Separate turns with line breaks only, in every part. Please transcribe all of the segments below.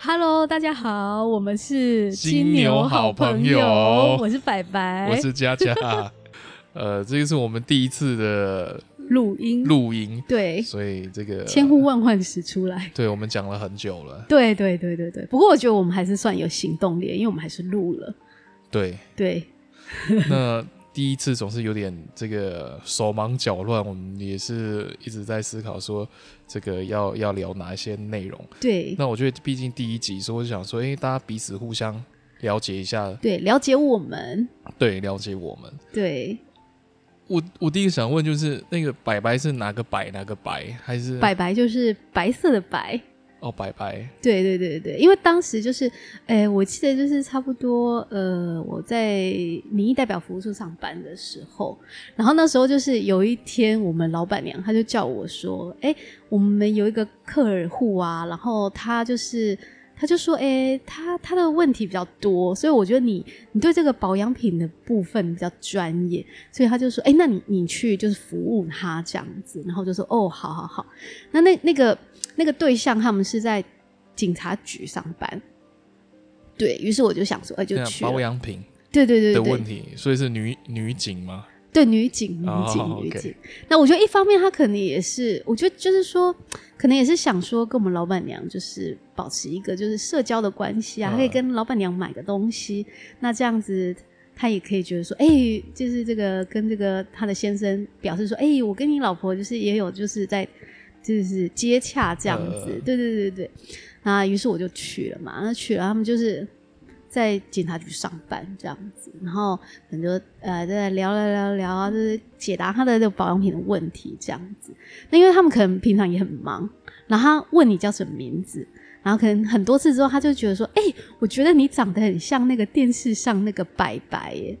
Hello，大家好，我们是
金牛好朋友，
我是白白，
我是佳佳。呃，这个是我们第一次的
录音，
录音，
对，
所以这个
千呼万唤始出来，
对，我们讲了很久了，
对对对对对。不过我觉得我们还是算有行动力，因为我们还是录了，
对
对。
那。第一次总是有点这个手忙脚乱，我们也是一直在思考说这个要要聊哪一些内容。
对，
那我觉得毕竟第一集，所以我就想说，哎，大家彼此互相了解一下。
对，了解我们。
对，了解我们。
对，
我我第一个想问就是，那个白白是哪个白哪个白，还是
白白就是白色的白？
哦，拜拜，
对对对对，因为当时就是，诶，我记得就是差不多，呃，我在民意代表服务处上班的时候，然后那时候就是有一天，我们老板娘她就叫我说，诶，我们有一个客户啊，然后他就是，他就说，哎，他他的问题比较多，所以我觉得你你对这个保养品的部分比较专业，所以他就说，哎，那你你去就是服务他这样子，然后就说，哦，好好好，那那那个。那个对象他们是在警察局上班，对，于是我就想说，哎，就去
保养品，
对对对
的问题，所以是女女警吗？
对，女警，女警，女警。那我觉得一方面他可能也是，我觉得就是说，可能也是想说跟我们老板娘就是保持一个就是社交的关系啊，可以跟老板娘买个东西，那这样子他也可以觉得说，哎，就是这个跟这个他的先生表示说，哎，我跟你老婆就是也有就是在。就是接洽这样子，呃、对对对对，那于是我就去了嘛，那去了，他们就是在警察局上班这样子，然后很多呃在聊聊聊聊啊，就是解答他的这个保养品的问题这样子。那因为他们可能平常也很忙，然后他问你叫什么名字，然后可能很多次之后，他就觉得说，哎、欸，我觉得你长得很像那个电视上那个白白耶。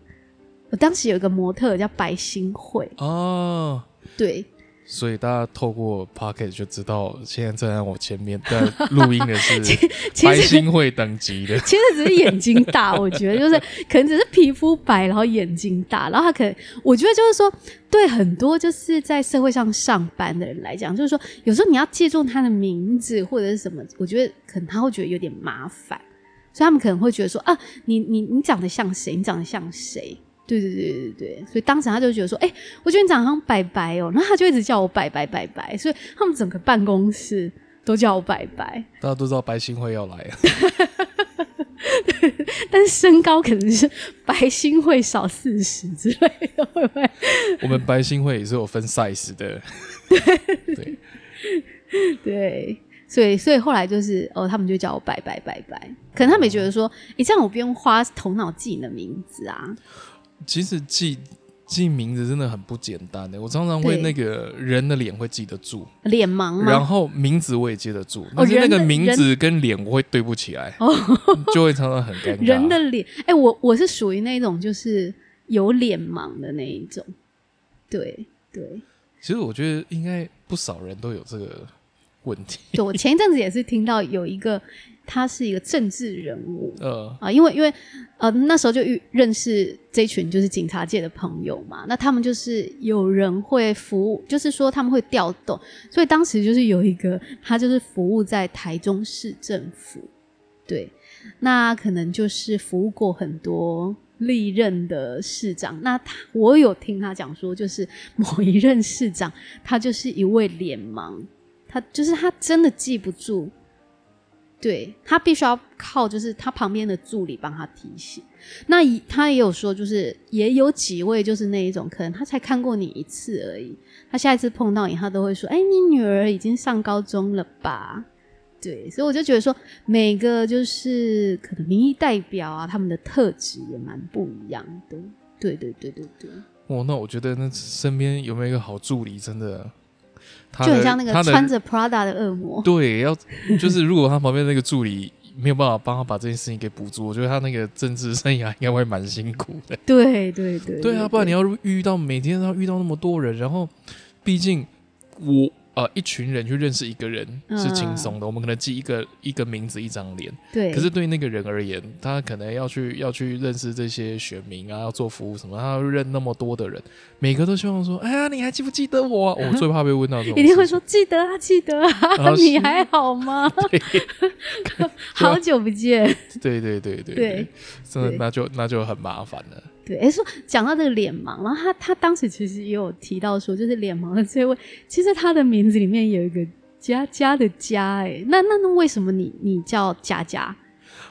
我当时有一个模特叫白新慧哦，对。
所以大家透过 Podcast 就知道，现在站在我前面在录音的是 白星会等级的。
其实只是眼睛大，我觉得就是可能只是皮肤白，然后眼睛大，然后他可能我觉得就是说，对很多就是在社会上上班的人来讲，就是说有时候你要记住他的名字或者是什么，我觉得可能他会觉得有点麻烦，所以他们可能会觉得说啊，你你你长得像谁？你长得像谁？对对对对对，所以当时他就觉得说，哎，我觉得你长得像白白哦，然后他就一直叫我白白白白，所以他们整个办公室都叫我白白。
大家都知道白新会要来啊，
但是身高可能是白新会少四十之类的，会不会？
我们白新会也是有分 size 的，
对对。对，所以所以后来就是哦，他们就叫我白白白白，可能他们也觉得说，哎，这样我不用花头脑记你的名字啊。
其实记记名字真的很不简单的，我常常会那个人的脸会记得住，
脸盲，
然后名字我也记得住，但是那个名字跟脸我会对不起来，哦、就会常常很尴尬。
人的脸，哎、欸，我我是属于那种就是有脸盲的那一种，对对。
其实我觉得应该不少人都有这个问题。
对，我前一阵子也是听到有一个。他是一个政治人物，
呃
啊，因为因为呃那时候就遇认识这群就是警察界的朋友嘛，那他们就是有人会服务，就是说他们会调动，所以当时就是有一个他就是服务在台中市政府，对，那可能就是服务过很多历任的市长，那他我有听他讲说，就是某一任市长他就是一位脸盲，他就是他真的记不住。对，他必须要靠，就是他旁边的助理帮他提醒。那他也有说，就是也有几位就是那一种，可能他才看过你一次而已。他下一次碰到你，他都会说：“哎，你女儿已经上高中了吧？”对，所以我就觉得说，每个就是可能民意代表啊，他们的特质也蛮不一样的。对对对对对。
哦，那我觉得那身边有没有一个好助理，真的。
就很像那个穿着 Prada 的恶魔。
对，要就是如果他旁边那个助理没有办法帮他把这件事情给补足，我觉得他那个政治生涯应该会蛮辛苦的。
对对对。
对啊，不然你要遇到每天要遇到那么多人，然后毕竟我呃，一群人去认识一个人是轻松的，嗯、我们可能记一个一个名字、一张脸。
对。
可是对那个人而言，他可能要去要去认识这些选民啊，要做服务什么，他要认那么多的人，每个都希望说：“哎呀，你还记不记得我、啊？”我最怕被问到这种。
一定会说：“记得啊，记得啊。” 你还好吗？
对。
好久不见。
对对对对对。真的，那就那就很麻烦了。
对，哎，说讲到这个脸盲，然后他他当时其实也有提到说，就是脸盲的这位，其实他的名字里面有一个佳佳的佳，哎，那那那为什么你你叫佳佳？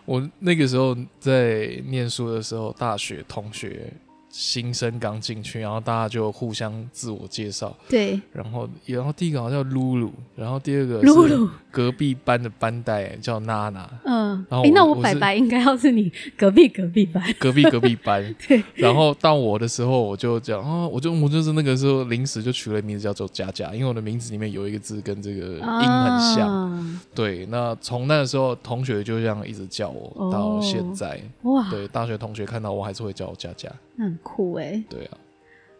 我那个时候在念书的时候，大学同学。新生刚进去，然后大家就互相自我介绍。
对，
然后然后第一个好像叫露露，然后第二个露露隔壁班的班代叫娜娜。嗯，然后
哎那我白白应该要是你隔壁隔壁班，
隔壁隔壁班。
对，
然后到我的时候，我就讲啊，我就我就是那个时候临时就取了名字叫做佳佳，因为我的名字里面有一个字跟这个音很像。啊、对，那从那个时候，同学就这样一直叫我到现在。哦、哇，对，大学同学看到我还是会叫我佳佳。
很酷哎、欸，
对啊，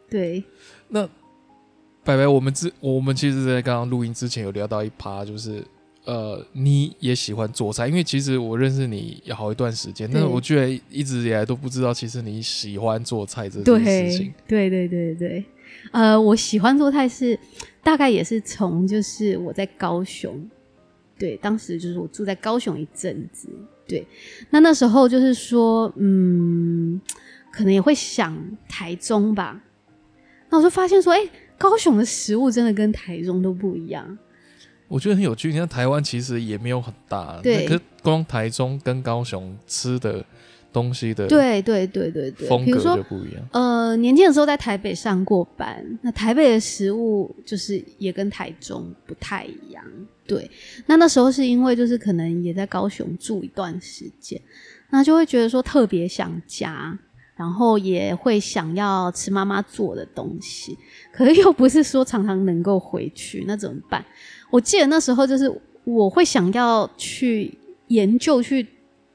对。
那白白，我们之我们其实，在刚刚录音之前有聊到一趴，就是呃，你也喜欢做菜，因为其实我认识你有好一段时间，对但是我居然一直以来都不知道，其实你喜欢做菜这件事情。
对对对对对，呃，我喜欢做菜是大概也是从就是我在高雄，对，当时就是我住在高雄一阵子，对，那那时候就是说，嗯。可能也会想台中吧，那我就发现说，哎、欸，高雄的食物真的跟台中都不一样。
我觉得很有趣，你看台湾其实也没有很大，
对，
可是光台中跟高雄吃的东西的，
对对对对对，
风格就不一样。
呃，年轻的时候在台北上过班，那台北的食物就是也跟台中不太一样。对，那那时候是因为就是可能也在高雄住一段时间，那就会觉得说特别想家。然后也会想要吃妈妈做的东西，可是又不是说常常能够回去，那怎么办？我记得那时候就是我会想要去研究去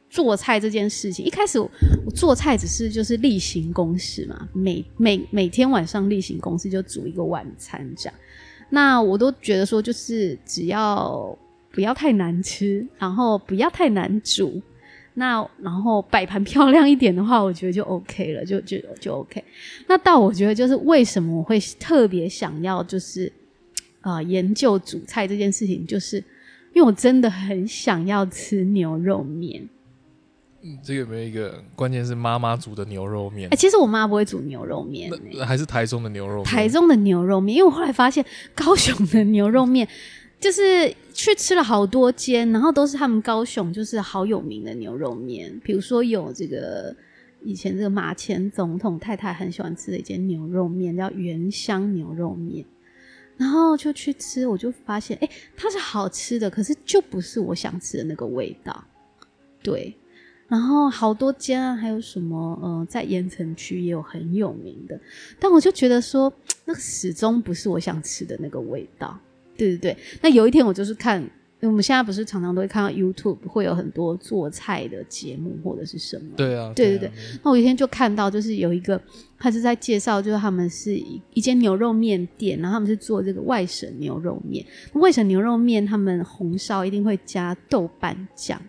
做菜这件事情。一开始我做菜只是就是例行公事嘛，每每每天晚上例行公事就煮一个晚餐这样。那我都觉得说就是只要不要太难吃，然后不要太难煮。那然后摆盘漂亮一点的话，我觉得就 OK 了，就就就 OK。那到我觉得就是为什么我会特别想要就是啊、呃、研究煮菜这件事情，就是因为我真的很想要吃牛肉面。
嗯，这个有没有一个关键是妈妈煮的牛肉面？哎、
欸，其实我妈不会煮牛肉面、欸，
还是台中的牛肉面？
台中的牛肉面，因为我后来发现高雄的牛肉面。就是去吃了好多间，然后都是他们高雄就是好有名的牛肉面，比如说有这个以前这个马前总统太太很喜欢吃的一间牛肉面叫原香牛肉面，然后就去吃，我就发现哎，它是好吃的，可是就不是我想吃的那个味道。对，然后好多间啊，还有什么呃，在盐城区也有很有名的，但我就觉得说那个始终不是我想吃的那个味道。对对对，那有一天我就是看，我们现在不是常常都会看到 YouTube 会有很多做菜的节目或者是什么？
对啊，
对对对。那我有一天就看到，就是有一个他是在介绍，就是他们是一一间牛肉面店，然后他们是做这个外省牛肉面。外省牛肉面他们红烧一定会加豆瓣酱。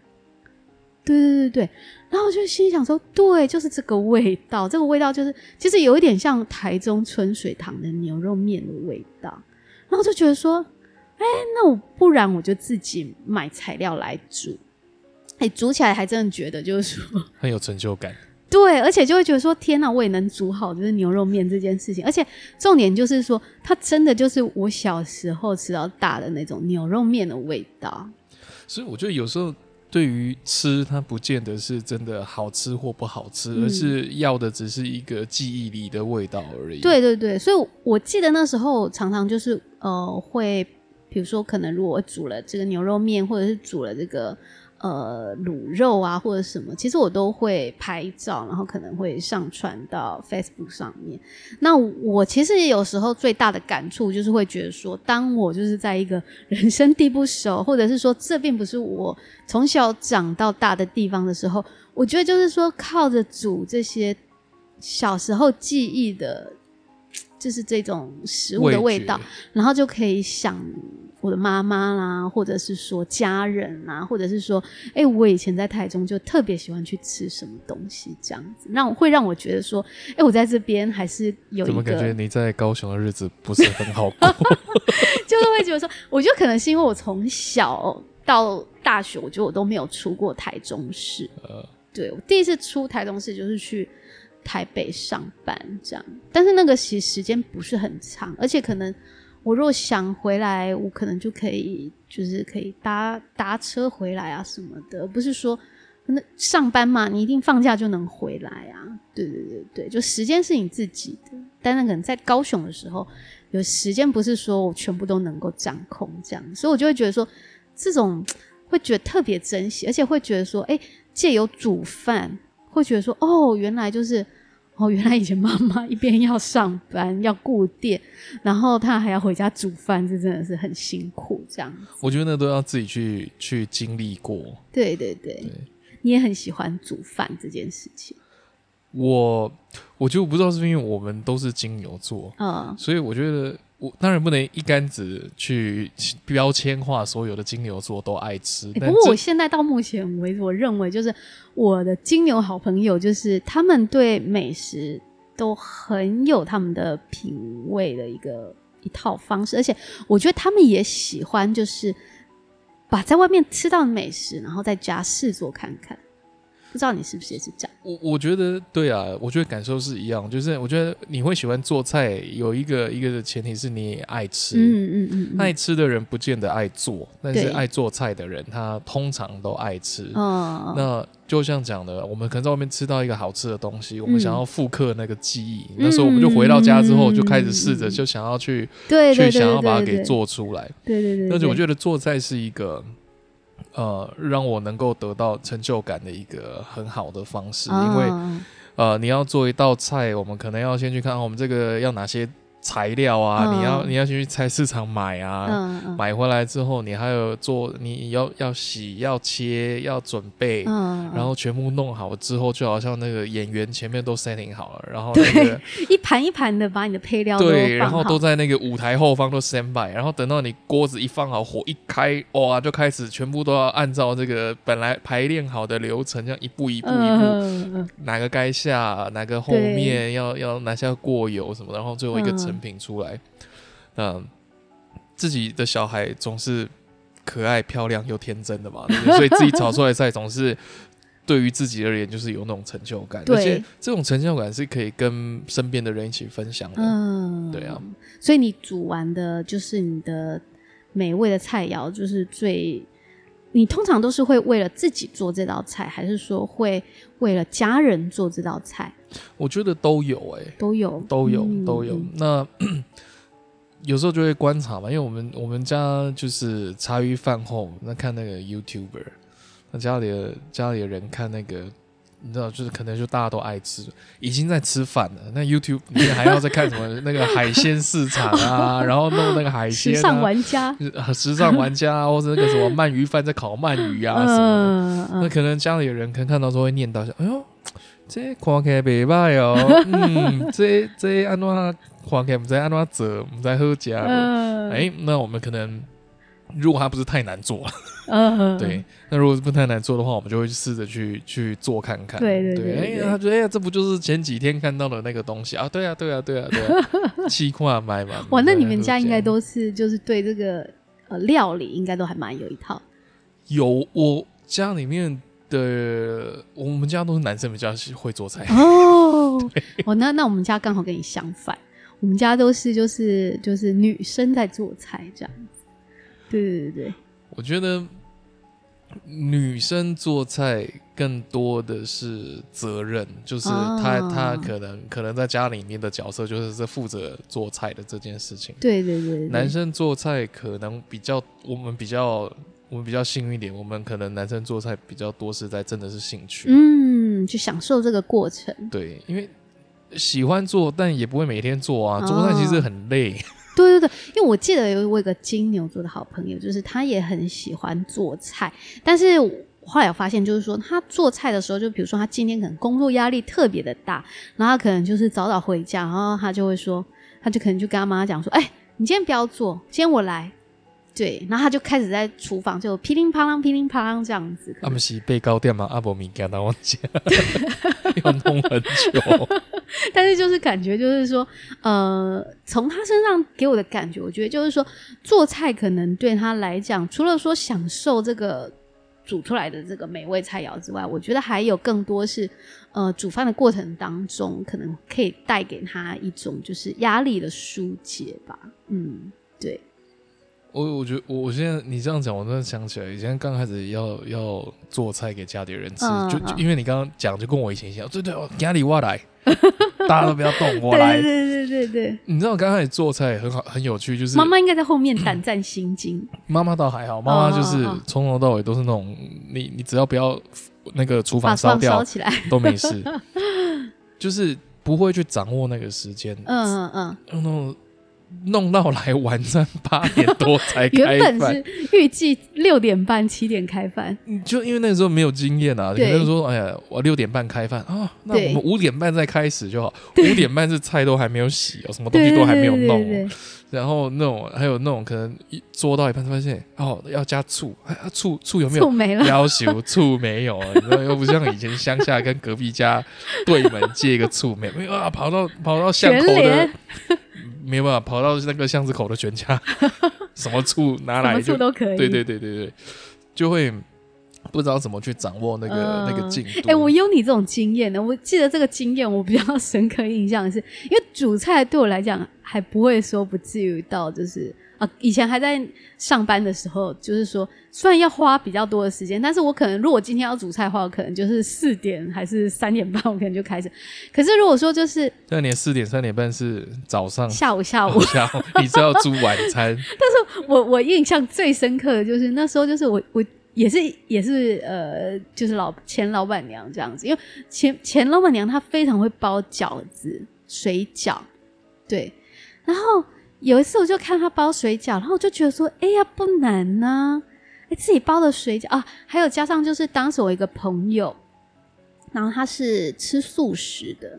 对对对对，然后我就心想说，对，就是这个味道，这个味道就是其实有一点像台中春水堂的牛肉面的味道。然后就觉得说。哎，那我不然我就自己买材料来煮，哎，煮起来还真的觉得就是说
很有成就感。
对，而且就会觉得说天哪，我也能煮好就是牛肉面这件事情。而且重点就是说，它真的就是我小时候吃到大的那种牛肉面的味道。
所以我觉得有时候对于吃，它不见得是真的好吃或不好吃，嗯、而是要的只是一个记忆里的味道而已。
对对对，所以我记得那时候常常就是呃会。比如说，可能如果我煮了这个牛肉面，或者是煮了这个呃卤肉啊，或者什么，其实我都会拍照，然后可能会上传到 Facebook 上面。那我其实也有时候最大的感触就是会觉得说，当我就是在一个人生地不熟，或者是说这并不是我从小长到大的地方的时候，我觉得就是说靠着煮这些小时候记忆的。就是这种食物的味道，然后就可以想我的妈妈啦，或者是说家人啊，或者是说，哎、欸，我以前在台中就特别喜欢去吃什么东西，这样子让会让我觉得说，哎、欸，我在这边还是有一个。怎么感觉
你在高雄的日子不是很好过？
就是会觉得说，我觉得可能是因为我从小到大学，我觉得我都没有出过台中市。呃，对，我第一次出台中市就是去台北上班这样，但是那个其实时间不是很长，而且可能。我若想回来，我可能就可以，就是可以搭搭车回来啊什么的，不是说那上班嘛，你一定放假就能回来啊？对对对对，就时间是你自己的，但那可能在高雄的时候，有时间不是说我全部都能够掌控这样，所以我就会觉得说，这种会觉得特别珍惜，而且会觉得说，哎，借由煮饭，会觉得说，哦，原来就是。哦，原来以前妈妈一边要上班要顾店，然后她还要回家煮饭，这真的是很辛苦。这样，
我觉得那都要自己去去经历过。
对对对，对你也很喜欢煮饭这件事情。
我我就不知道是不是因为我们都是金牛座，嗯，所以我觉得。我当然不能一竿子去标签化所有的金牛座都爱吃。
欸、不过我现在到目前为止，我认为就是我的金牛好朋友，就是他们对美食都很有他们的品味的一个一套方式，而且我觉得他们也喜欢就是把在外面吃到的美食，然后在家试做看看。不知道你是不是也是这样？
我我觉得对啊，我觉得感受是一样，就是我觉得你会喜欢做菜，有一个一个的前提是你爱吃。嗯嗯嗯，爱吃的人不见得爱做，但是爱做菜的人他通常都爱吃。哦，那就像讲的，我们可能在外面吃到一个好吃的东西，我们想要复刻那个记忆，那时候我们就回到家之后就开始试着就想要去，对，去想要把它给做出来。对对对，而且我觉得做菜是一个。呃，让我能够得到成就感的一个很好的方式，哦、因为呃，你要做一道菜，我们可能要先去看我们这个要哪些。材料啊，嗯、你要你要去菜市场买啊，买回来之后，你还有做，你要要洗、要切、要准备，嗯、然后全部弄好之后，就好像那个演员前面都 setting 好了，然后那个
一盘一盘的把你的配料
对，然后都在那个舞台后方都 stand by，然后等到你锅子一放好，火一开，哇，就开始全部都要按照这个本来排练好的流程，这样一步一步一步，嗯、哪个该下，哪个后面要要拿下过油什么，然后最后一个成。品出来，嗯，自己的小孩总是可爱、漂亮又天真的嘛，对不对？所以自己炒出来的菜总是对于自己而言就是有那种成就感，而且这种成就感是可以跟身边的人一起分享的。嗯，对啊。
所以你煮完的就是你的美味的菜肴，就是最你通常都是会为了自己做这道菜，还是说会为了家人做这道菜？
我觉得都有哎、欸，
都有，
都有，嗯、都有。那 有时候就会观察嘛，因为我们我们家就是茶余饭后，那看那个 YouTuber，那家里的家里的人看那个，你知道，就是可能就大家都爱吃，已经在吃饭了。那 YouTube 你还要再看什么？那个海鲜市场啊，然后弄那个海鲜、啊，时
尚玩家，
时尚玩家，或者那个什么鳗鱼饭在烤鳗鱼啊什么的。嗯嗯、那可能家里的人可能看到都会念叨一下，哎呦。这看起来袂歹哦，嗯，这这安怎看起来不知安怎做，不知好吃。哎、欸，那我们可能如果它不是太难做，嗯，对，那如果是不太难做的话，我们就会试着去去做看看。对对对，哎呀，他觉得哎呀，这不就是前几天看到的那个东西啊？对啊，对啊，对啊，对啊，七块 买嘛。
哇，那你们家应该都是就是对这个呃料理应该都还蛮有一套。
有，我家里面。对，我们家都是男生比较会做菜
哦。哦，那那我们家刚好跟你相反，我们家都是就是就是女生在做菜这样子。对对对对，
我觉得女生做菜更多的是责任，就是她、哦、她可能可能在家里面的角色就是在负责做菜的这件事情。
对对对，对，
男生做菜可能比较我们比较。我们比较幸运一点，我们可能男生做菜比较多是在真的是兴趣，
嗯，去享受这个过程。
对，因为喜欢做，但也不会每天做啊。哦、做菜其实很累。
对对对，因为我记得有我有个金牛座的好朋友，就是他也很喜欢做菜，但是我后来我发现，就是说他做菜的时候，就比如说他今天可能工作压力特别的大，然后他可能就是早早回家，然后他就会说。他就可能就跟他妈妈讲说：“哎、欸，你今天不要做，今天我来。”对，然后他就开始在厨房就噼里啪啦、噼里啪啦这样子。
他们是被高点嘛？阿伯米给他忘记，要弄很久。
但是就是感觉就是说，呃，从他身上给我的感觉，我觉得就是说，做菜可能对他来讲，除了说享受这个煮出来的这个美味菜肴之外，我觉得还有更多是，呃，煮饭的过程当中，可能可以带给他一种就是压力的疏解吧。嗯，对。
我我觉得我我现在你这样讲，我真的想起来，以前刚开始要要做菜给家里人吃，嗯、就就因为你刚刚讲，就跟我以前一样，对对，家里我来，大家都不要动，我来。
对对对对对。
你知道我刚开始做菜很好很有趣，就是
妈妈应该在后面胆战心惊。
妈妈倒还好，妈妈就是从头到尾都是那种，你你只要不要那个厨房烧掉
起来
都没事，就是不会去掌握那个时间。
嗯嗯嗯。
嗯弄到来晚上八点多才开饭，
原本是预计六点半七点开饭，
就因为那个时候没有经验啊，可能说哎呀，我六点半开饭啊，那我们五点半再开始就好，五点半是菜都还没有洗哦，什么东西都还没有弄，然后那种还有那种可能一做到一半发现哦要加醋，醋醋有没有？
醋没了，
要求？醋没有，你知道又不像以前乡下跟隔壁家对门借一个醋没没有啊，跑到跑到巷口的。没有办法跑到那个巷子口的全家，什么醋拿来就
都可以。
对对对对对，就会不知道怎么去掌握那个、呃、那个进度。哎、
欸，我有你这种经验呢。我记得这个经验，我比较深刻印象是，因为煮菜对我来讲还不会说不至于到就是。以前还在上班的时候，就是说，虽然要花比较多的时间，但是我可能如果今天要煮菜的话，我可能就是四点还是三点半，我可能就开始。可是如果说就是，
那你四点三点半是早上、
下午、下午、
下午，你是要煮晚餐？
但是我我印象最深刻的就是那时候，就是我我也是也是呃，就是老前老板娘这样子，因为前前老板娘她非常会包饺子、水饺，对，然后。有一次我就看他包水饺，然后我就觉得说，哎呀不难呐、啊，哎自己包的水饺啊，还有加上就是当时我一个朋友，然后他是吃素食的，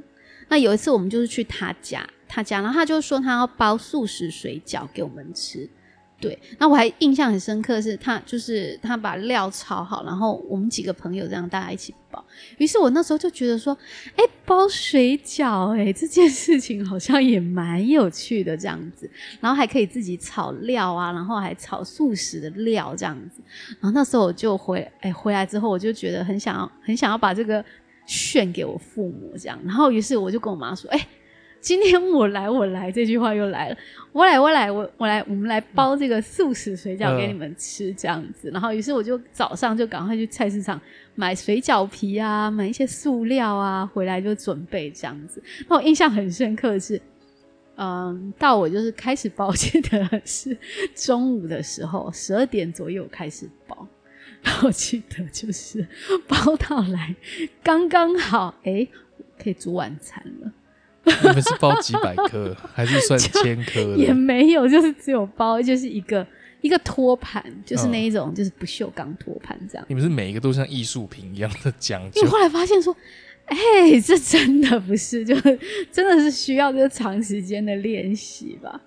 那有一次我们就是去他家，他家，然后他就说他要包素食水饺给我们吃。对，那我还印象很深刻是，他就是他把料炒好，然后我们几个朋友这样大家一起包。于是我那时候就觉得说，哎，包水饺，哎，这件事情好像也蛮有趣的这样子。然后还可以自己炒料啊，然后还炒素食的料这样子。然后那时候我就回，哎，回来之后我就觉得很想要，很想要把这个炫给我父母这样。然后于是我就跟我妈说，哎。今天我来，我来，这句话又来了。我来，我来，我我来，我们来包这个素食水饺给你们吃，这样子。嗯、然后，于是我就早上就赶快去菜市场买水饺皮啊，买一些塑料啊，回来就准备这样子。那我印象很深刻的是，嗯，到我就是开始包，记得是中午的时候，十二点左右开始包，然后记得就是包到来刚刚好，哎，可以煮晚餐了。
你们是包几百颗，还是算千颗？
也没有，就是只有包，就是一个一个托盘，就是那一种，就是不锈钢托盘这样。
你们是每一个都像艺术品一样的讲究。
因为后来发现说，哎、欸，这真的不是，就是真的是需要这个长时间的练习吧。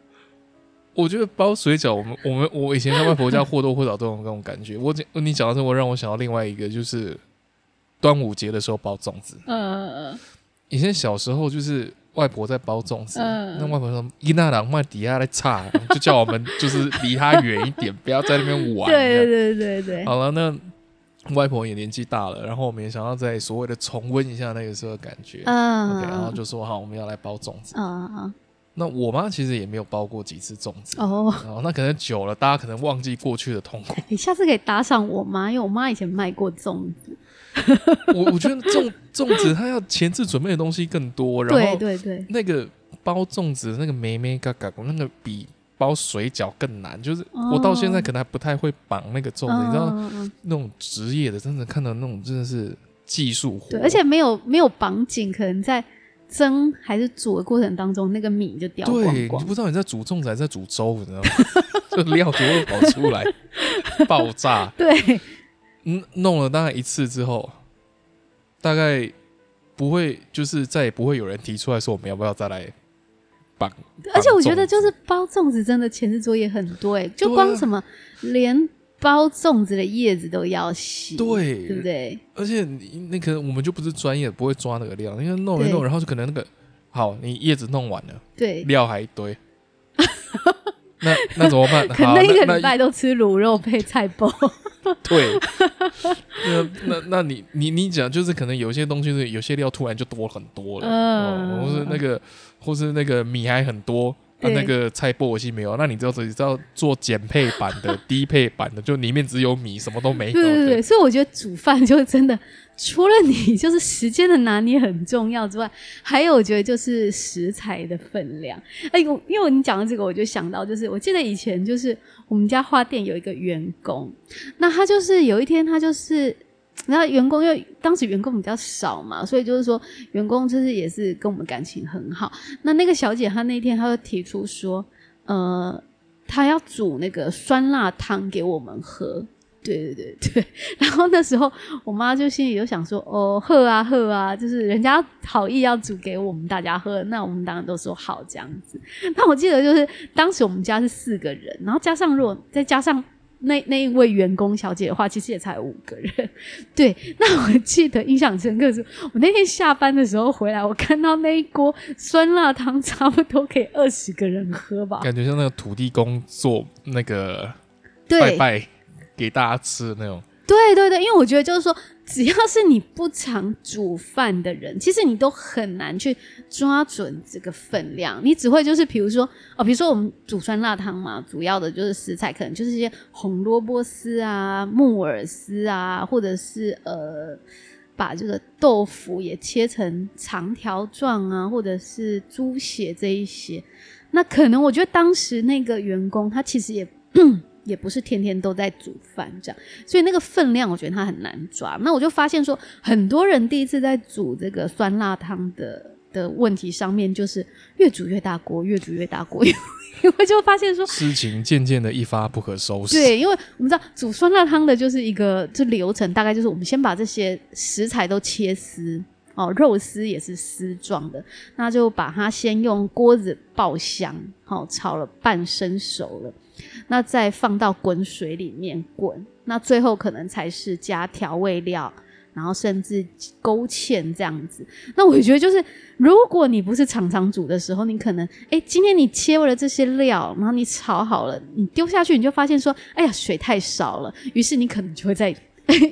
我觉得包水饺，我们我们我以前在外婆家或多或少都有那种感觉。我你讲到这，我让我想到另外一个，就是端午节的时候包粽子。嗯嗯嗯。以前小时候就是。外婆在包粽子，嗯、那外婆说：“伊那郎卖底下来插，就叫我们就是离他远一点，不要在那边玩。”
对对对对。
好了，那外婆也年纪大了，然后我们也想要再所谓的重温一下那个时候的感觉。嗯。OK，然后就说：“好，我们要来包粽子。”嗯嗯。那我妈其实也没有包过几次粽子哦，哦，那可能久了，大家可能忘记过去的痛苦。
你下次可以打赏我妈，因为我妈以前卖过粽子。
我我觉得粽粽子它要前置准备的东西更多，然后对对对，那个包粽子那个梅梅嘎嘎，那个比包水饺更难。就是我到现在可能还不太会绑那个粽子，你知道那种职业的，真的看到那种真的是技术活，
对，而且没有没有绑紧，可能在蒸还是煮的过程当中，那个米就掉光光。对，
你不知道你在煮粽子还是在煮粥，你知道吗？这料就会跑出来，爆炸。
对。
嗯，弄了大概一次之后，大概不会，就是再也不会有人提出来说我们要不要再来绑。
而且我觉得就是包粽子真的前置作业很多哎、欸，就光什么连包粽子的叶子都要洗，
对，
对不对？
而且你那个我们就不是专业，不会抓那个料，因为弄一弄，然后就可能那个好，你叶子弄完了，
对，
料还一堆。那那怎么办？
可能一个礼拜都吃卤肉配菜包。
对，那那那你你你讲就是可能有些东西是有些料突然就多很多了，嗯，或是那个或是那个米还很多。那、啊、那个菜包我是没有，那你知道自己知道做减配版的、低配版的，就里面只有米，什么都没有。对对对，
所以我觉得煮饭就真的，除了你就是时间的拿捏很重要之外，还有我觉得就是食材的分量。哎，因为因为你讲到这个，我就想到就是，我记得以前就是我们家花店有一个员工，那他就是有一天他就是。然后员工因为当时员工比较少嘛，所以就是说员工就是也是跟我们感情很好。那那个小姐她那天她就提出说，呃，她要煮那个酸辣汤给我们喝。对对对对。然后 那时候我妈就心里就想说，哦，喝啊喝啊，就是人家好意要煮给我们大家喝，那我们当然都说好这样子。那我记得就是当时我们家是四个人，然后加上如果再加上。那那一位员工小姐的话，其实也才五个人。对，那我记得印象深刻是，我那天下班的时候回来，我看到那一锅酸辣汤，差不多可以二十个人喝吧。
感觉像那个土地公做那个拜拜给大家吃那种。
对对对，因为我觉得就是说，只要是你不常煮饭的人，其实你都很难去抓准这个分量。你只会就是比如说哦，比如说我们煮酸辣汤嘛，主要的就是食材可能就是一些红萝卜丝啊、木耳丝啊，或者是呃，把这个豆腐也切成长条状啊，或者是猪血这一些。那可能我觉得当时那个员工他其实也。也不是天天都在煮饭这样，所以那个分量我觉得它很难抓。那我就发现说，很多人第一次在煮这个酸辣汤的的问题上面，就是越煮越大锅，越煮越大锅，因为就发现说
事情渐渐的一发不可收拾。
对，因为我们知道煮酸辣汤的就是一个这流程，大概就是我们先把这些食材都切丝哦，肉丝也是丝状的，那就把它先用锅子爆香，好、哦、炒了半生熟了。那再放到滚水里面滚，那最后可能才是加调味料，然后甚至勾芡这样子。那我觉得就是，如果你不是常常煮的时候，你可能哎，今天你切了这些料，然后你炒好了，你丢下去，你就发现说，哎呀，水太少了，于是你可能就会在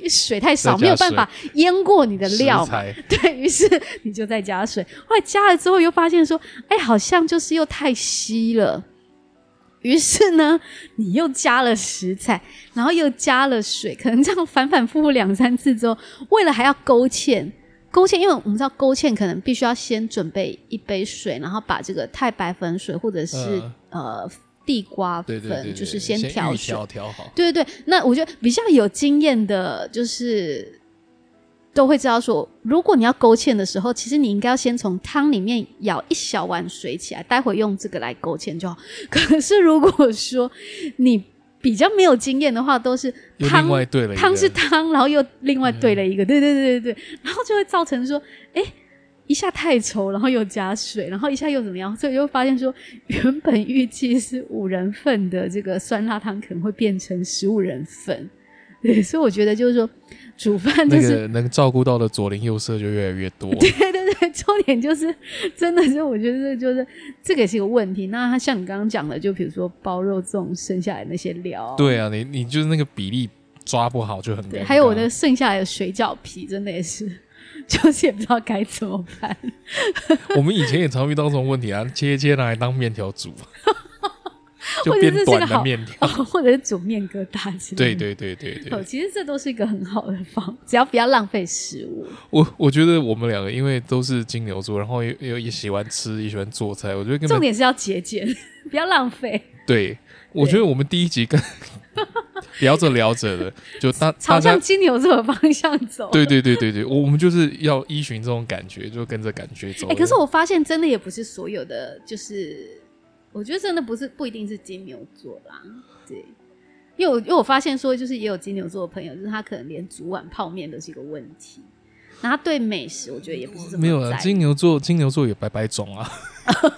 水太少，没有办法淹过你的料，对，于是你就再加水，后来加了之后又发现说，哎，好像就是又太稀了。于是呢，你又加了食材，然后又加了水，可能这样反反复复两三次之后，为了还要勾芡，勾芡，因为我们知道勾芡可能必须要先准备一杯水，然后把这个太白粉水或者是呃，呃地瓜粉，对对对对，就是先调水，
调调好。
对对对，那我觉得比较有经验的，就是。都会知道说，如果你要勾芡的时候，其实你应该要先从汤里面舀一小碗水起来，待会用这个来勾芡就好。可是如果说你比较没有经验的话，都是汤汤是汤，然后又另外兑了一个，对对对对对，然后就会造成说，哎，一下太稠，然后又加水，然后一下又怎么样，所以就会发现说，原本预计是五人份的这个酸辣汤，可能会变成十五人份。对，所以我觉得就是说。煮饭就是
那个能照顾到的左邻右舍就越来越多。
对对对，重点就是真的是我觉得就是这个也是一个问题。那他像你刚刚讲的，就比如说包肉这种剩下来那些料，
对啊，你你就是那个比例抓不好就很对。
还有我那个剩下来的水饺皮，真的也是，就是也不知道该怎么办。
我们以前也常遇到这种问题啊，切一切拿来当面条煮。就
变短的
面条，
或者是煮面疙瘩之类的。
对对对对对，
其实这都是一个很好的方，只要不要浪费食物。
我我觉得我们两个因为都是金牛座，然后又又也喜欢吃，也喜欢做菜。我觉得
重点是要节俭，不要浪费。
对，我觉得我们第一集跟聊着聊着的，就大
朝向金牛座的方向走。
对对对对对，我们就是要依循这种感觉，就跟着感觉走。
哎，可是我发现真的也不是所有的，就是。我觉得真的不是不一定是金牛座啦，对，因为我因为我发现说，就是也有金牛座的朋友，就是他可能连煮碗泡面都是一个问题，那他对美食，我觉得也不是这么。
没有啊，金牛座金牛座也百百种啊，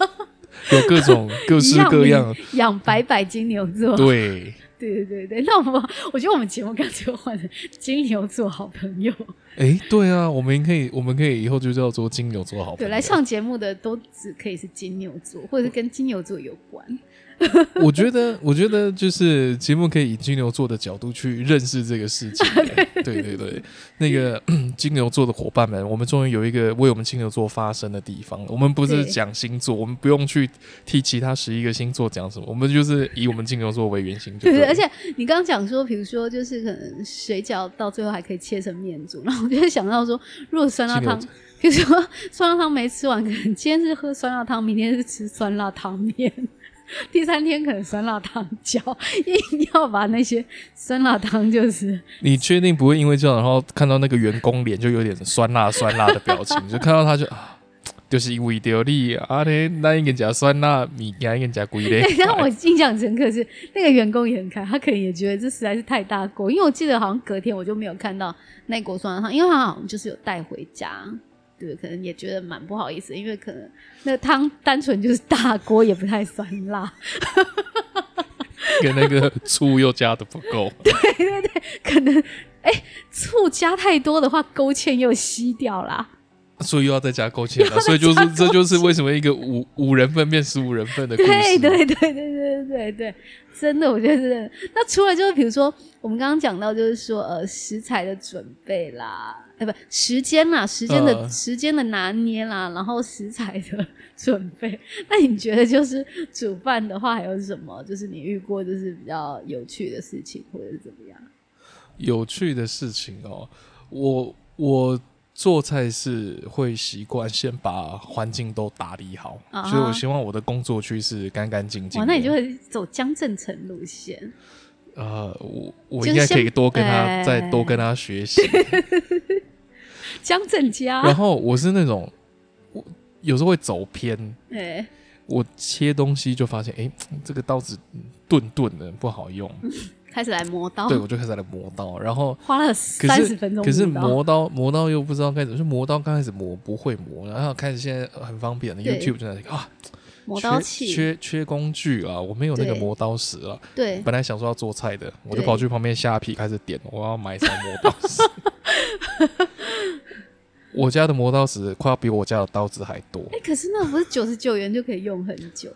有各种各式各样
养百百金牛座。
对。
对对对对，那我们我觉得我们节目干脆换成金牛座好朋友。
哎，对啊，我们可以我们可以以后就叫做金牛座好朋友。
对，来上节目的都只可以是金牛座，或者是跟金牛座有关。
我觉得，我觉得就是节目可以以金牛座的角度去认识这个世界。对对对，那个 金牛座的伙伴们，我们终于有一个为我们金牛座发声的地方了。我们不是讲星座，我们不用去替其他十一个星座讲什么，我们就是以我们金牛座为原型就
对。而且你刚刚讲说，比如说，就是可能水饺到最后还可以切成面煮，然后我就会想到说，如果酸辣汤，比如说酸辣汤没吃完，可能今天是喝酸辣汤，明天是吃酸辣汤面。第三天可能酸辣汤浇，硬要把那些酸辣汤就是。
你确定不会因为这样，然后看到那个员工脸就有点酸辣酸辣的表情，就看到他就啊，就是因为丢你啊，那那应该加酸辣米，应该加贵嘞。
让我印象深刻是那个员工也很开，他可能也觉得这实在是太大锅，因为我记得好像隔天我就没有看到那锅酸辣汤，因为他好像就是有带回家。对，可能也觉得蛮不好意思，因为可能 那个汤单纯就是大锅，也不太酸辣，
跟那个醋又加的不够。
对对对，可能哎，醋加太多的话，勾芡又吸掉啦。
所以又要再加勾芡了，所以就是这就是为什么一个五五人份变十五人份的故事。
对对对对对对对，真的，我觉得是。那除了就是比如说我们刚刚讲到就是说呃食材的准备啦，哎不时间啦，时间的、呃、时间的拿捏啦，然后食材的 准备。那你觉得就是煮饭的话还有什么？就是你遇过就是比较有趣的事情或者是怎么样？
有趣的事情哦，我我。做菜是会习惯先把环境都打理好，uh. 所以我希望我的工作区是干干净净。
哇，那你就会走江正城路线。
呃，我我应该可以多跟他、欸、再多跟他学习。
江振家。
然后我是那种，我有时候会走偏。
欸、
我切东西就发现，哎、欸，这个刀子钝钝的不好用。
开始来磨刀，
对，我就开始来磨刀，然后
花了三十分钟。
可是磨刀磨刀又不知道该怎么，就磨刀刚开始磨不会磨，然后开始现在很方便的 YouTube 就在那啊，
磨刀器
缺缺，缺工具啊，我没有那个磨刀石啊。
对，
本来想说要做菜的，我就跑去旁边虾皮开始点，我要买一双磨刀石。我家的磨刀石快要比我家的刀子还多。
哎、欸，可是那不是九十九元就可以用很久？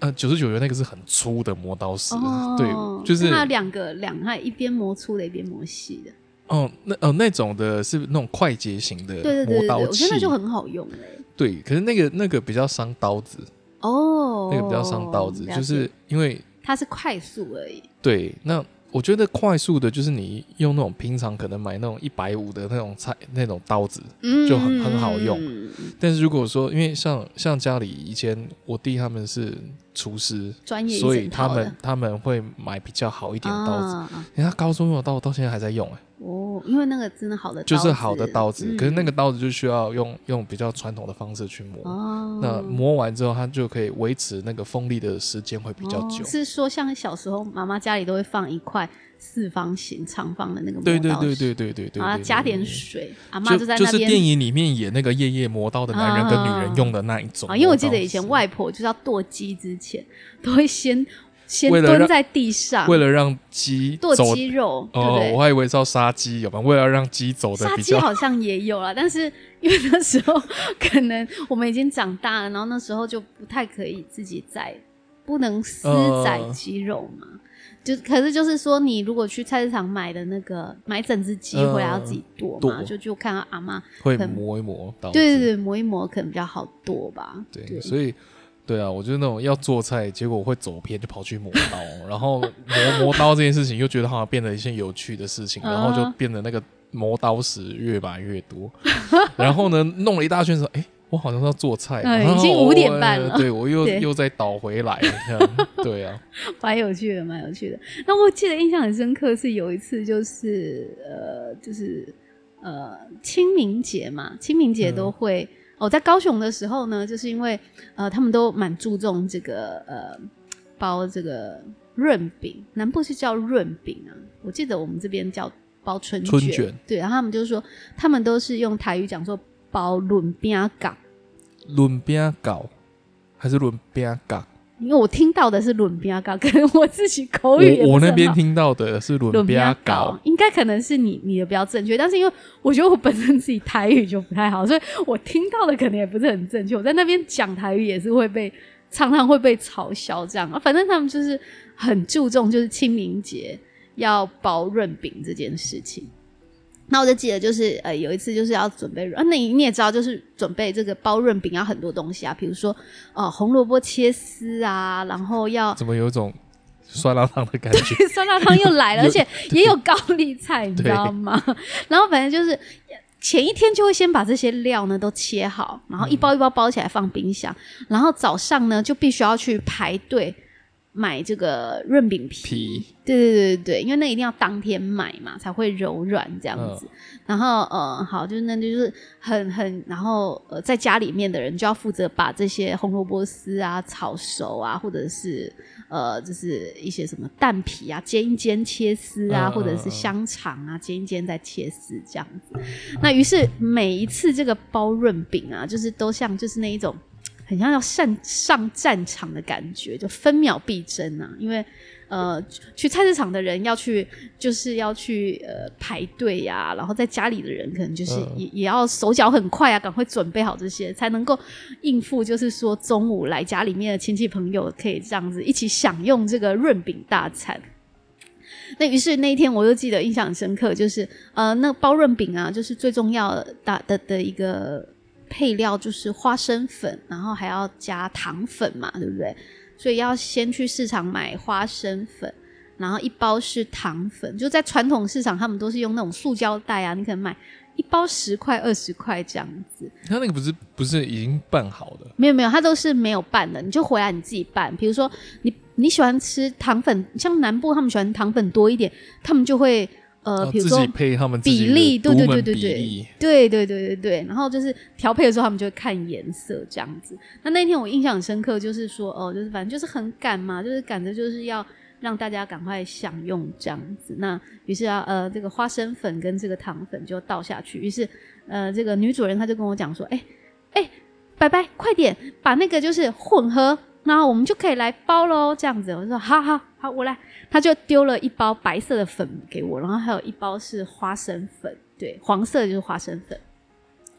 呃，九十九元那个是很粗的磨刀石，哦、对，就是
它两个两，它一边磨粗的，一边磨细的。
哦，那呃那种的是那种快捷型的磨刀器，我
觉得那就很好用嘞。
对，可是那个那个比较伤刀子
哦，
那个比较伤刀子，就是因为
它是快速而已。
对，那。我觉得快速的，就是你用那种平常可能买那种一百五的那种菜那种刀子，就很很好用。但是如果说，因为像像家里以前我弟他们是厨师，专业，所以他们他们会买比较好一点的刀子。你看高中用的刀，到现在还在用哎。
哦，因为那个真的好的刀子
就是好的刀子，可是那个刀子就需要用用比较传统的方式去磨。那磨完之后，它就可以维持那个锋利的时间会比较久。
是说像小时候妈妈家里都会放一块。四方形长方的那个磨刀，
对对对对对对对，
然后加点水，阿妈就在那边。
就是电影里面演那个夜夜磨刀的男人跟女人用的那一种。
啊，因为我记得以前外婆就是要剁鸡之前，都会先先蹲在地上，
为了让鸡
剁鸡肉。对，
哦，我还以为是要杀鸡，有没有？为了让鸡走的。
杀鸡好像也有啦，但是因为那时候可能我们已经长大了，然后那时候就不太可以自己宰，不能私宰鸡肉嘛。呃就可是就是说，你如果去菜市场买的那个买整只鸡回来要自己剁嘛，呃、就就看到阿妈
会磨一磨，
对对对，磨一磨可能比较好剁吧。
对，对所以对啊，我觉得那种要做菜，结果我会走偏，就跑去磨刀，然后磨磨刀这件事情又觉得好像变得一件有趣的事情，然后就变得那个磨刀石越买越多，然后呢弄了一大圈说，哎。我好像是要做菜，
嗯、已经五点半了。
对，我又 又再倒回来，这样。对啊，
蛮有趣的，蛮有趣的。那我记得印象很深刻是有一次，就是呃，就是呃清明节嘛，清明节都会、嗯、哦，在高雄的时候呢，就是因为呃他们都蛮注重这个呃包这个润饼，南部是叫润饼啊，我记得我们这边叫包春卷，春卷，对，然后他们就是说他们都是用台语讲说。包润饼糕，
润饼糕，还是润饼港？
因为我听到的是轮边港，可能我自己口语
我，我那边听到的是轮边港，
应该可能是你你的比较正确，但是因为我觉得我本身自己台语就不太好，所以我听到的可能也不是很正确。我在那边讲台语也是会被常常会被嘲笑这样啊，反正他们就是很注重就是清明节要包润饼这件事情。那我就记得，就是呃，有一次就是要准备，啊，那你你也知道，就是准备这个包润饼要很多东西啊，比如说呃，红萝卜切丝啊，然后要
怎么有一种酸辣汤的感觉？
酸辣汤又来了，而且也有高丽菜，你知道吗？然后反正就是前一天就会先把这些料呢都切好，然后一包一包包起来放冰箱，嗯、然后早上呢就必须要去排队。买这个润饼皮，皮，对对对对对，因为那一定要当天买嘛，才会柔软这样子。哦、然后呃，好，就是那就是很很，然后呃，在家里面的人就要负责把这些红萝卜丝啊炒熟啊，或者是呃，就是一些什么蛋皮啊煎一煎切丝啊，哦、或者是香肠啊煎一煎再切丝这样子。哦、那于是每一次这个包润饼啊，就是都像就是那一种。很像要上上战场的感觉，就分秒必争啊！因为，呃，去菜市场的人要去，就是要去呃排队呀，然后在家里的人可能就是也、嗯、也要手脚很快啊，赶快准备好这些，才能够应付，就是说中午来家里面的亲戚朋友可以这样子一起享用这个润饼大餐。那于是那一天我就记得印象很深刻，就是呃，那包润饼啊，就是最重要的的的，的一个。配料就是花生粉，然后还要加糖粉嘛，对不对？所以要先去市场买花生粉，然后一包是糖粉。就在传统市场，他们都是用那种塑胶袋啊，你可能买一包十块、二十块这样子。
他那个不是不是已经拌好的？
没有没有，它都是没有拌的，你就回来你自己拌。比如说你你喜欢吃糖粉，像南部他们喜欢糖粉多一点，他们就会。呃，比如说
配他们
比例，对对对对对，对对对对对，然后就是调配的时候，他们就会看颜色这样子。那那天我印象很深刻，就是说哦，就是反正就是很赶嘛，就是赶着就是要让大家赶快享用这样子。那于是啊，呃，这个花生粉跟这个糖粉就倒下去。于是呃，这个女主人她就跟我讲说，哎哎，白白，快点把那个就是混合。然后我们就可以来包喽，这样子。我说好好好，我来。他就丢了一包白色的粉给我，然后还有一包是花生粉，对，黄色就是花生粉。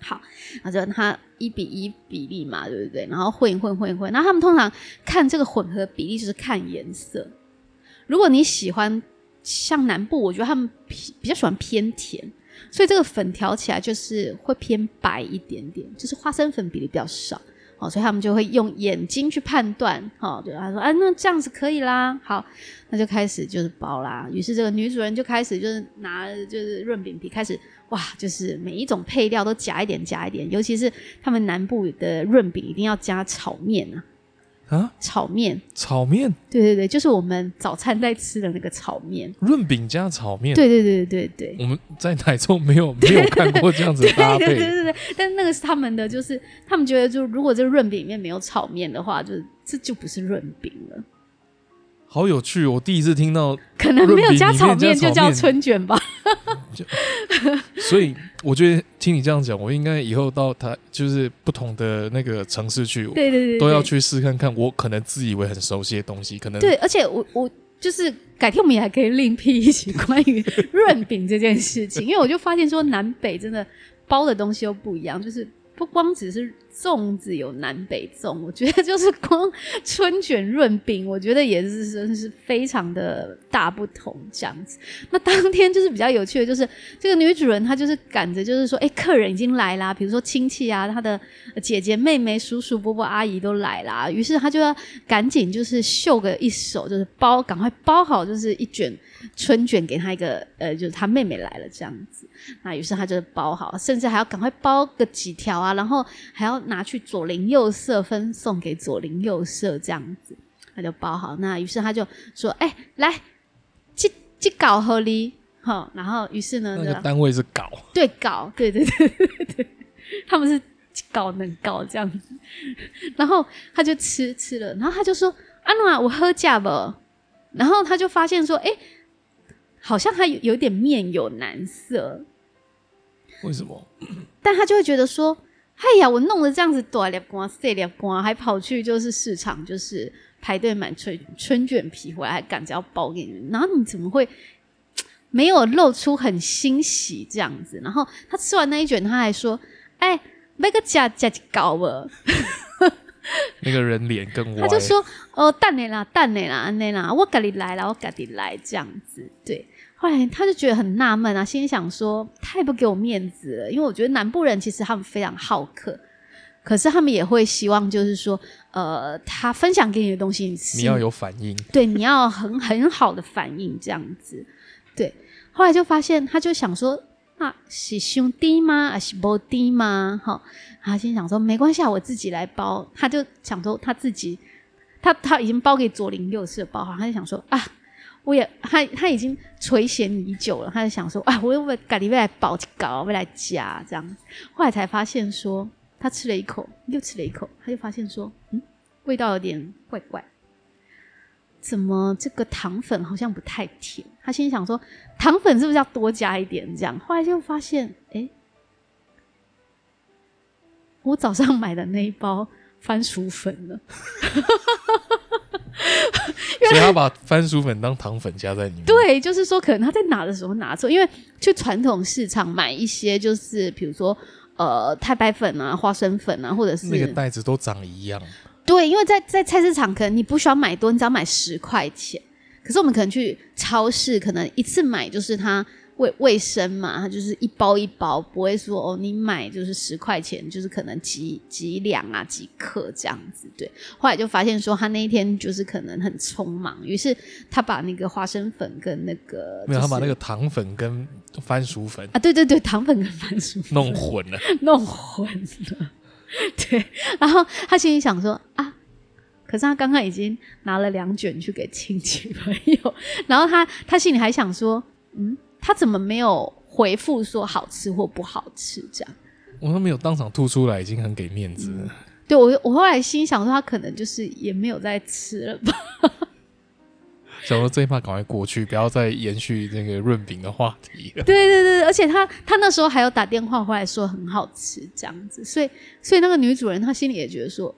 好，然后就他一比一比例嘛，对不对？然后混一混混一混。然后他们通常看这个混合比例就是看颜色。如果你喜欢像南部，我觉得他们比较喜欢偏甜，所以这个粉调起来就是会偏白一点点，就是花生粉比例比较少。哦，所以他们就会用眼睛去判断，哦，对，他说，哎，那这样子可以啦，好，那就开始就是包啦。于是这个女主人就开始就是拿就是润饼皮开始，哇，就是每一种配料都夹一点夹一点，尤其是他们南部的润饼一定要加炒面啊。啊，炒面，
炒面，
对对对，就是我们早餐在吃的那个炒面，
润饼加炒面，
对对对对对，
我们在台中没有 没有看过这样子的搭配，对对对对，
但那个是他们的，就是他们觉得，就如果这个润饼里面没有炒面的话，就是这就不是润饼了。
好有趣，我第一次听到，
可能没有加炒面就叫春卷吧。
所以我觉得听你这样讲，我应该以后到他就是不同的那个城市去，对对对，对，都要去试看看。我可能自以为很熟悉的东西，可能
对，而且我我就是改天我们也还可以另辟一起关于润饼这件事情，因为我就发现说南北真的包的东西又不一样，就是不光只是。粽子有南北粽，我觉得就是光春卷润饼，我觉得也是真是非常的大不同这样子。那当天就是比较有趣的，就是这个女主人她就是赶着，就是说，哎，客人已经来啦，比如说亲戚啊，她的姐姐、妹妹、叔叔、伯伯、阿姨都来啦，于是她就要赶紧就是秀个一手，就是包，赶快包好，就是一卷春卷给他一个，呃，就是他妹妹来了这样子。那于是他就包好，甚至还要赶快包个几条啊，然后还要。拿去左邻右舍分送给左邻右舍，这样子他就包好。那于是他就说：“哎、欸，来，这这搞合理好。”然后于是呢，
那个单位是搞，
对搞，对对对对对，他们是搞能搞这样子。然后他就吃吃了，然后他就说：“安娜，我喝假不？”然后他就发现说：“哎、欸，好像他有有点面有难色。”
为什么？
但他就会觉得说。哎呀，我弄得这样子大粒瓜、细粒瓜，还跑去就是市场，就是排队买春春卷皮回来，还赶着要包给你。然后你怎么会没有露出很欣喜这样子？然后他吃完那一卷，他还说：“哎、欸，那个夹夹搞了。”
那个人脸更歪。
他就说：“哦，蛋你啦，蛋你啦，那啦，我赶紧来啦，我赶紧来这样子。”对。后来他就觉得很纳闷啊，心里想说太不给我面子了，因为我觉得南部人其实他们非常好客，可是他们也会希望就是说，呃，他分享给你的东西你，
你要有反应，
对，你要很很好的反应这样子，对。后来就发现，他就想说，啊，是兄弟吗？还是不弟吗？哈，他心想说没关系，我自己来包。他就想说他自己，他他已经包给左邻右舍包好，他就想说啊。我也他他已经垂涎已久了，他就想说啊，我又为咖喱未来包搞，未来加这样。后来才发现说，他吃了一口，又吃了一口，他就发现说，嗯，味道有点怪怪，怎么这个糖粉好像不太甜？他心里想说，糖粉是不是要多加一点？这样，后来就发现，哎、欸，我早上买的那一包番薯粉了。
所以他把番薯粉当糖粉加在里面。
对，就是说可能他在拿的时候拿错，因为去传统市场买一些，就是比如说呃太白粉啊、花生粉啊，或者是
那个袋子都长一样。
对，因为在在菜市场可能你不需要买多，你只要买十块钱。可是我们可能去超市，可能一次买就是它。卫卫生嘛，它就是一包一包，不会说哦，你买就是十块钱，就是可能几几两啊几克这样子。对，后来就发现说他那一天就是可能很匆忙，于是他把那个花生粉跟那个、就是、
没有，他把那个糖粉跟番薯粉
啊，对对对，糖粉跟番薯粉
弄混了，
弄混了。对，然后他心里想说啊，可是他刚刚已经拿了两卷去给亲戚朋友，然后他他心里还想说，嗯。他怎么没有回复说好吃或不好吃？这样，
我都没有当场吐出来，已经很给面子了。嗯、
对我，我后来心想说，他可能就是也没有在吃了吧。
想说这一趴赶快过去，不要再延续那个润饼的话题 了。
对对对，而且他他那时候还有打电话回来说很好吃这样子，所以所以那个女主人她心里也觉得说。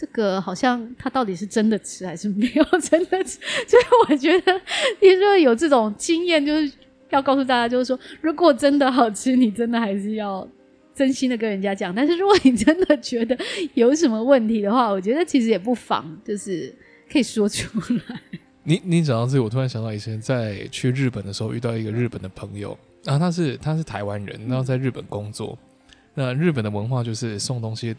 这个好像他到底是真的吃还是没有真的吃？所以我觉得，你说有这种经验，就是要告诉大家，就是说，如果真的好吃，你真的还是要真心的跟人家讲。但是如果你真的觉得有什么问题的话，我觉得其实也不妨，就是可以说出来。
你你讲到这个，我突然想到以前在去日本的时候遇到一个日本的朋友，然后他是他是台湾人，然后在日本工作。那日本的文化就是送东西，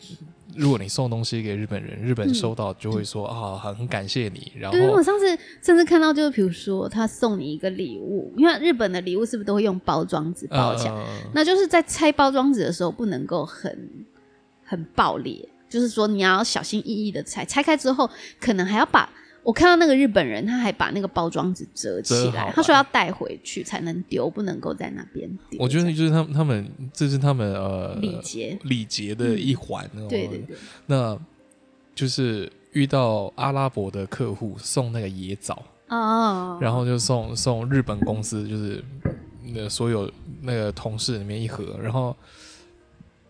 如果你送东西给日本人，日本收到就会说、嗯、啊，很很感谢你。然后，对，
我上次甚至看到，就是比如说他送你一个礼物，因为日本的礼物是不是都会用包装纸包起来？呃、那就是在拆包装纸的时候不能够很很爆裂，就是说你要小心翼翼的拆，拆开之后可能还要把。我看到那个日本人，他还把那个包装纸折起来，他说要带回去才能丢，不能够在那边丢。
我觉得就是他们，他们这是他们呃
礼节
礼节的一环。
嗯、对对对，
那就是遇到阿拉伯的客户送那个椰枣
哦，
然后就送送日本公司，就是那所有那个同事里面一盒，然后。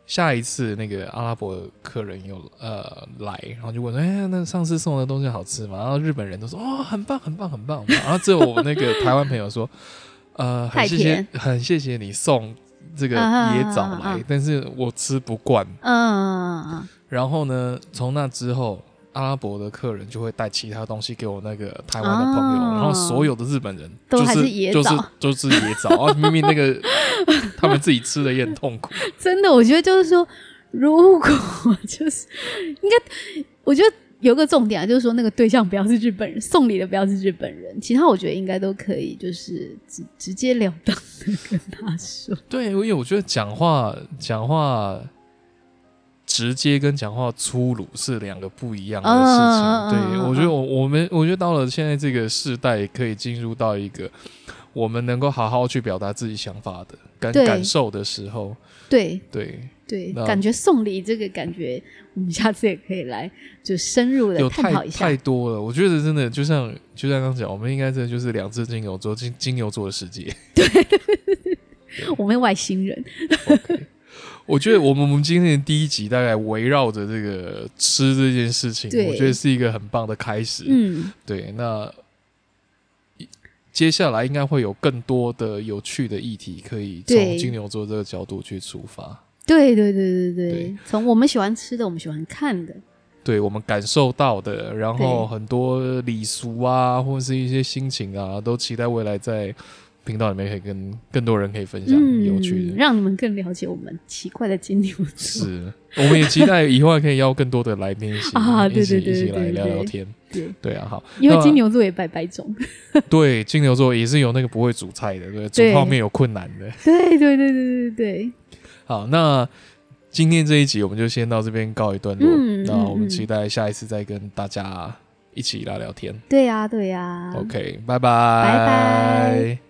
下一次那个阿拉伯客人又呃来，然后就问说：“哎、欸，那上次送的东西好吃吗？”然后日本人都说：“哦，很棒，很棒，很棒。”然后只有我那个台湾朋友说：“ 呃，很谢谢，很谢谢你送这个椰枣来，啊啊啊啊但是我吃不惯。”嗯，然后呢，从那之后。阿拉伯的客人就会带其他东西给我那个台湾的朋友，哦、然后所有的日本人、就是、
都还是椰枣，
就是就是野枣啊！明明那个 他们自己吃的也很痛苦。
真的，我觉得就是说，如果就是应该，我觉得有个重点啊，就是说那个对象不要是日本人，送礼的不要是日本人，其他我觉得应该都可以，就是直直截了当的跟他说。
对，因为我觉得讲话讲话。直接跟讲话粗鲁是两个不一样的事情。Uh, 对，uh, uh, 我觉得我我们我觉得到了现在这个世代，可以进入到一个我们能够好好去表达自己想法的感对感受的时候。对对
对，感觉送礼这个感觉，我们下次也可以来就深入的探讨一下。
太多了，我觉得真的就像就像刚刚讲，我们应该这就是两只金牛座金金牛座的世界。
对，对 我们外星人。
Okay. 我觉得我们我们今天的第一集大概围绕着这个吃这件事情，我觉得是一个很棒的开始。嗯，对。那接下来应该会有更多的有趣的议题，可以从金牛座这个角度去出发。
对对对对对，从我们喜欢吃的，我们喜欢看的，
对我们感受到的，然后很多礼俗啊，或者是一些心情啊，都期待未来在。频道里面可以跟更多人可以分享有趣的，
嗯，让你们更了解我们奇怪的金牛座。
是，我们也期待以后还可以邀更多的来宾一起
啊，对对
对，一起来聊聊天。对对啊，好，
因为金牛座也百百种。
对，金牛座也是有那个不会煮菜的，对，煮泡面有困难的。
对对对对对对。
好，那今天这一集我们就先到这边告一段落。嗯，那我们期待下一次再跟大家一起聊聊天。
对呀，对呀。
OK，拜拜，拜拜。